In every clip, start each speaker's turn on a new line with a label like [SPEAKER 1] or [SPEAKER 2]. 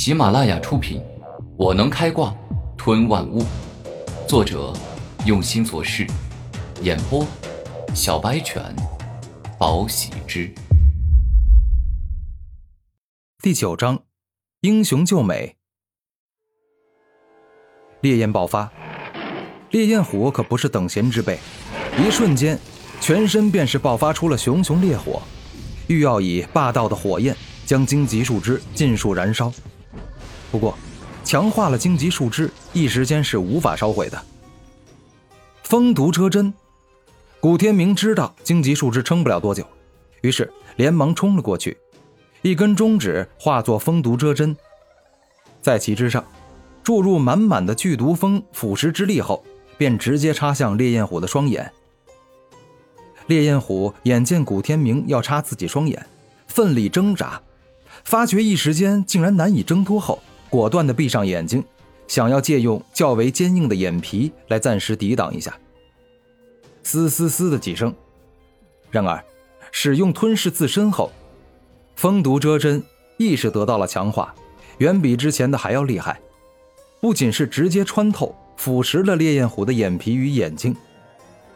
[SPEAKER 1] 喜马拉雅出品，《我能开挂吞万物》，作者用心做事，演播小白犬，宝喜之。
[SPEAKER 2] 第九章，英雄救美。烈焰爆发，烈焰虎可不是等闲之辈，一瞬间，全身便是爆发出了熊熊烈火，欲要以霸道的火焰将荆棘树枝尽数燃烧。不过，强化了荆棘树枝，一时间是无法烧毁的。风毒车针，古天明知道荆棘树枝撑不了多久，于是连忙冲了过去，一根中指化作风毒遮针，在其之上注入满满的剧毒风腐蚀之力后，便直接插向烈焰虎的双眼。烈焰虎眼见古天明要插自己双眼，奋力挣扎，发觉一时间竟然难以挣脱后。果断地闭上眼睛，想要借用较为坚硬的眼皮来暂时抵挡一下。嘶嘶嘶的几声，然而使用吞噬自身后，风毒遮针意识得到了强化，远比之前的还要厉害。不仅是直接穿透腐蚀了烈焰虎的眼皮与眼睛，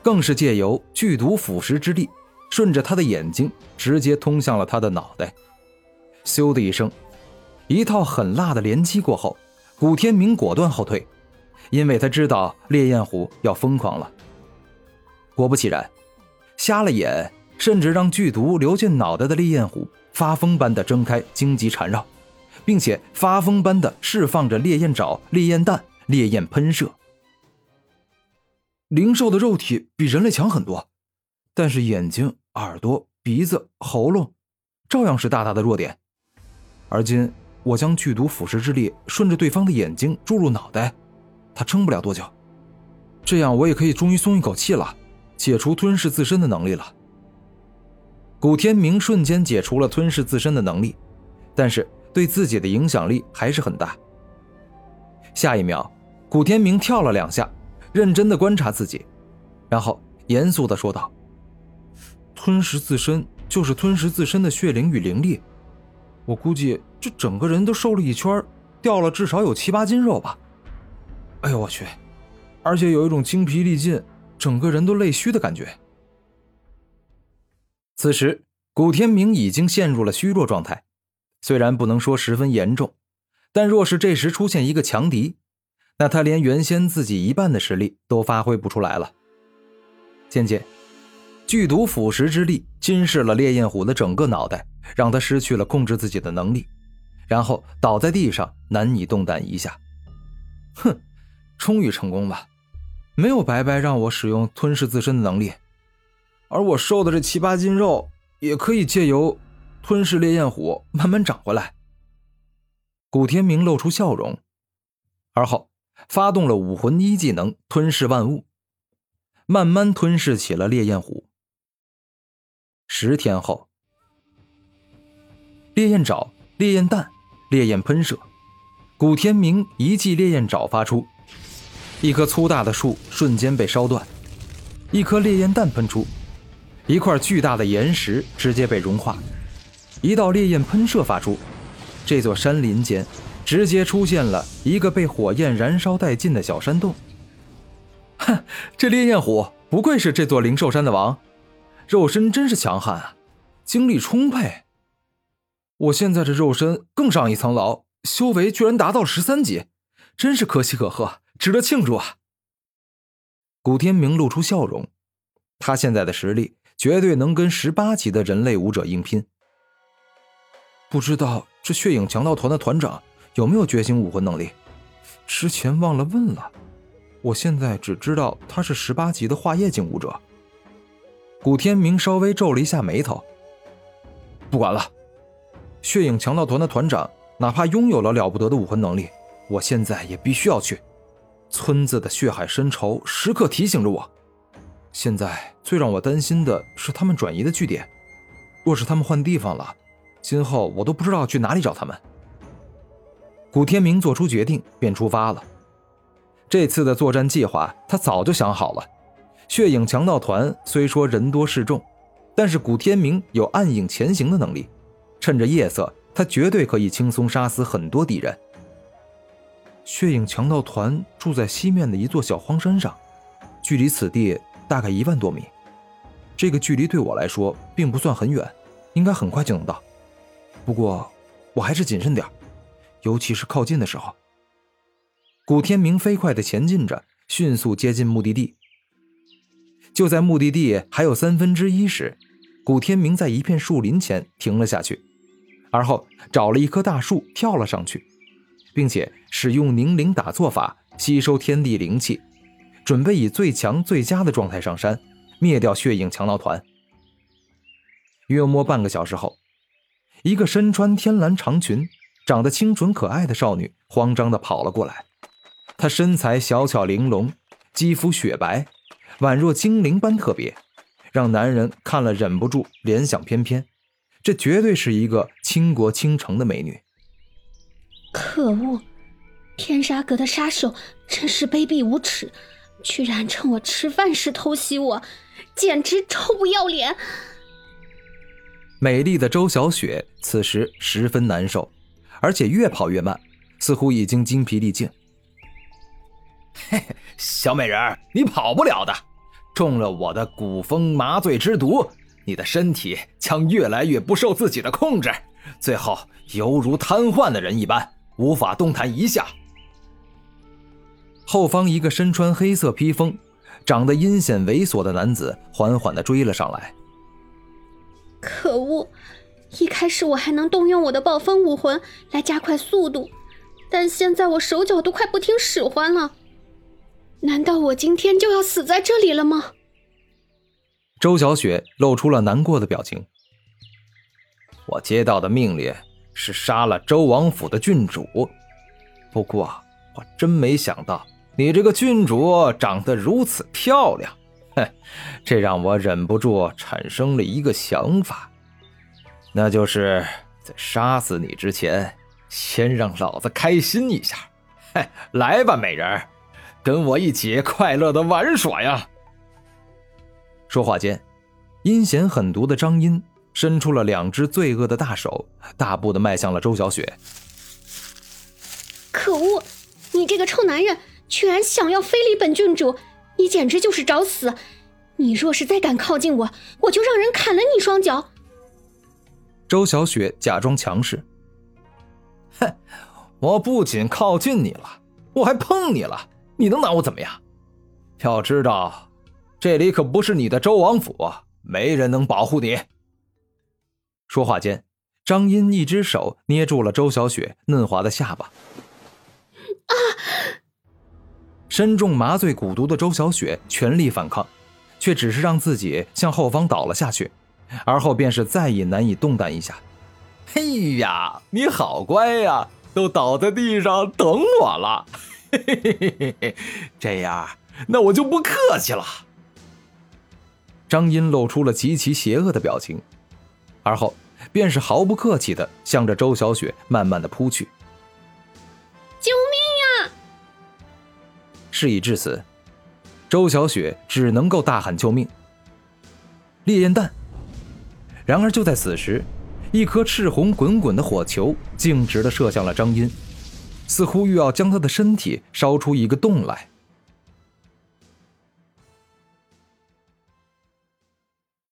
[SPEAKER 2] 更是借由剧毒腐蚀之力，顺着他的眼睛直接通向了他的脑袋。咻的一声。一套狠辣的连击过后，古天明果断后退，因为他知道烈焰虎要疯狂了。果不其然，瞎了眼，甚至让剧毒流进脑袋的烈焰虎发疯般的睁开荆棘缠绕，并且发疯般的释放着烈焰爪、烈焰弹、烈焰喷射。灵兽的肉体比人类强很多，但是眼睛、耳朵、鼻子、喉咙，照样是大大的弱点。而今。我将剧毒腐蚀之力顺着对方的眼睛注入脑袋，他撑不了多久。这样我也可以终于松一口气了，解除吞噬自身的能力了。古天明瞬间解除了吞噬自身的能力，但是对自己的影响力还是很大。下一秒，古天明跳了两下，认真的观察自己，然后严肃的说道：“吞噬自身就是吞噬自身的血灵与灵力。”我估计这整个人都瘦了一圈，掉了至少有七八斤肉吧。哎呦我去！而且有一种精疲力尽，整个人都累虚的感觉。此时，古天明已经陷入了虚弱状态，虽然不能说十分严重，但若是这时出现一个强敌，那他连原先自己一半的实力都发挥不出来了。渐渐。剧毒腐蚀之力侵蚀了烈焰虎的整个脑袋，让他失去了控制自己的能力，然后倒在地上，难以动弹一下。哼，终于成功了，没有白白让我使用吞噬自身的能力，而我瘦的这七八斤肉也可以借由吞噬烈焰虎慢慢长回来。古天明露出笑容，而后发动了武魂一技能吞噬万物，慢慢吞噬起了烈焰虎。十天后，烈焰爪、烈焰弹、烈焰喷射，古天明一记烈焰爪发出，一棵粗大的树瞬间被烧断；一颗烈焰弹喷出，一块巨大的岩石直接被融化；一道烈焰喷射发出，这座山林间直接出现了一个被火焰燃烧殆尽的小山洞。哼，这烈焰虎不愧是这座灵兽山的王。肉身真是强悍啊，精力充沛。我现在这肉身更上一层楼，修为居然达到十三级，真是可喜可贺，值得庆祝啊！古天明露出笑容，他现在的实力绝对能跟十八级的人类武者硬拼。不知道这血影强盗团的团长有没有觉醒武魂能力？之前忘了问了。我现在只知道他是十八级的化液境武者。古天明稍微皱了一下眉头。不管了，血影强盗团的团长哪怕拥有了了不得的武魂能力，我现在也必须要去。村子的血海深仇时刻提醒着我。现在最让我担心的是他们转移的据点。若是他们换地方了，今后我都不知道去哪里找他们。古天明做出决定，便出发了。这次的作战计划他早就想好了。血影强盗团虽说人多势众，但是古天明有暗影前行的能力，趁着夜色他绝对可以轻松杀死很多敌人。血影强盗团住在西面的一座小荒山上，距离此地大概一万多米。这个距离对我来说并不算很远，应该很快就能到。不过，我还是谨慎点尤其是靠近的时候。古天明飞快地前进着，迅速接近目的地。就在目的地还有三分之一时，古天明在一片树林前停了下去，而后找了一棵大树跳了上去，并且使用凝灵打坐法吸收天地灵气，准备以最强最佳的状态上山，灭掉血影强盗团。约摸半个小时后，一个身穿天蓝长裙、长得清纯可爱的少女慌张地跑了过来。她身材小巧玲珑，肌肤雪白。宛若精灵般特别，让男人看了忍不住联想翩翩。这绝对是一个倾国倾城的美女。
[SPEAKER 3] 可恶，天杀阁的杀手真是卑鄙无耻，居然趁我吃饭时偷袭我，简直臭不要脸！
[SPEAKER 2] 美丽的周小雪此时十分难受，而且越跑越慢，似乎已经精疲力尽。
[SPEAKER 4] 嘿嘿，小美人你跑不了的。中了我的古风麻醉之毒，你的身体将越来越不受自己的控制，最后犹如瘫痪的人一般，无法动弹一下。
[SPEAKER 2] 后方一个身穿黑色披风、长得阴险猥琐的男子缓缓地追了上来。
[SPEAKER 3] 可恶！一开始我还能动用我的暴风武魂来加快速度，但现在我手脚都快不听使唤了。难道我今天就要死在这里了吗？
[SPEAKER 2] 周小雪露出了难过的表情。
[SPEAKER 4] 我接到的命令是杀了周王府的郡主，不过我真没想到你这个郡主长得如此漂亮，哼，这让我忍不住产生了一个想法，那就是在杀死你之前，先让老子开心一下。嘿，来吧，美人。跟我一起快乐的玩耍呀！
[SPEAKER 2] 说话间，阴险狠毒的张音伸出了两只罪恶的大手，大步的迈向了周小雪。
[SPEAKER 3] 可恶！你这个臭男人，居然想要非礼本郡主，你简直就是找死！你若是再敢靠近我，我就让人砍了你双脚！
[SPEAKER 2] 周小雪假装强势。
[SPEAKER 4] 哼，我不仅靠近你了，我还碰你了。你能拿我怎么样？要知道，这里可不是你的周王府，没人能保护你。
[SPEAKER 2] 说话间，张英一只手捏住了周小雪嫩滑的下巴。
[SPEAKER 3] 啊！
[SPEAKER 2] 身中麻醉蛊毒的周小雪全力反抗，却只是让自己向后方倒了下去，而后便是再也难以动弹一下。
[SPEAKER 4] 嘿呀，你好乖呀，都倒在地上等我了。嘿嘿嘿嘿嘿，这样，那我就不客气了。
[SPEAKER 2] 张音露出了极其邪恶的表情，而后便是毫不客气的向着周小雪慢慢的扑去。
[SPEAKER 3] 救命呀！
[SPEAKER 2] 事已至此，周小雪只能够大喊救命。烈焰弹。然而就在此时，一颗赤红滚滚的火球径直的射向了张音。似乎欲要将他的身体烧出一个洞来。